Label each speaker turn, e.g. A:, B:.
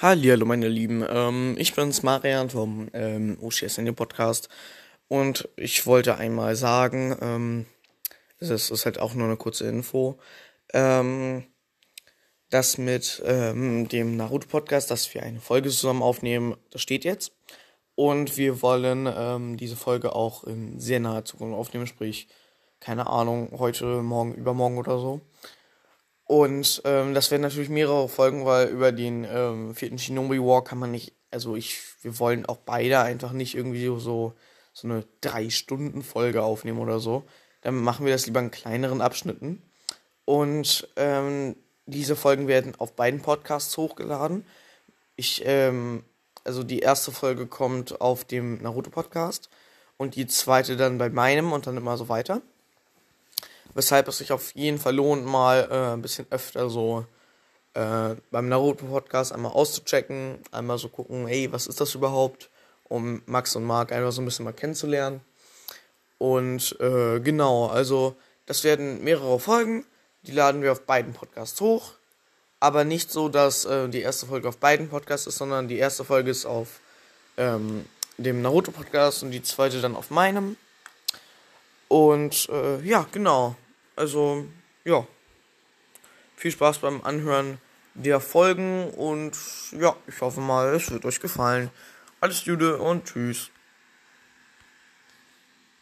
A: Hallo meine Lieben, ähm, ich bin's Marian vom ähm, OCSN Podcast. Und ich wollte einmal sagen, ähm, das ist halt auch nur eine kurze Info, ähm, dass mit ähm, dem Naruto Podcast, dass wir eine Folge zusammen aufnehmen, das steht jetzt. Und wir wollen ähm, diese Folge auch in sehr naher Zukunft aufnehmen, sprich, keine Ahnung, heute, morgen, übermorgen oder so. Und ähm, das werden natürlich mehrere Folgen, weil über den ähm, vierten Shinobi War kann man nicht, also ich, wir wollen auch beide einfach nicht irgendwie so, so eine drei Stunden Folge aufnehmen oder so. Dann machen wir das lieber in kleineren Abschnitten. Und ähm, diese Folgen werden auf beiden Podcasts hochgeladen. Ich, ähm, also die erste Folge kommt auf dem Naruto Podcast und die zweite dann bei meinem und dann immer so weiter. Weshalb es sich auf jeden Fall lohnt, mal äh, ein bisschen öfter so äh, beim Naruto-Podcast einmal auszuchecken, einmal so gucken, hey, was ist das überhaupt, um Max und Mark einfach so ein bisschen mal kennenzulernen. Und äh, genau, also das werden mehrere Folgen, die laden wir auf beiden Podcasts hoch. Aber nicht so, dass äh, die erste Folge auf beiden Podcasts ist, sondern die erste Folge ist auf ähm, dem Naruto-Podcast und die zweite dann auf meinem. Und äh, ja, genau. Also, ja. Viel Spaß beim Anhören der Folgen und ja, ich hoffe mal, es wird euch gefallen. Alles Gute und tschüss.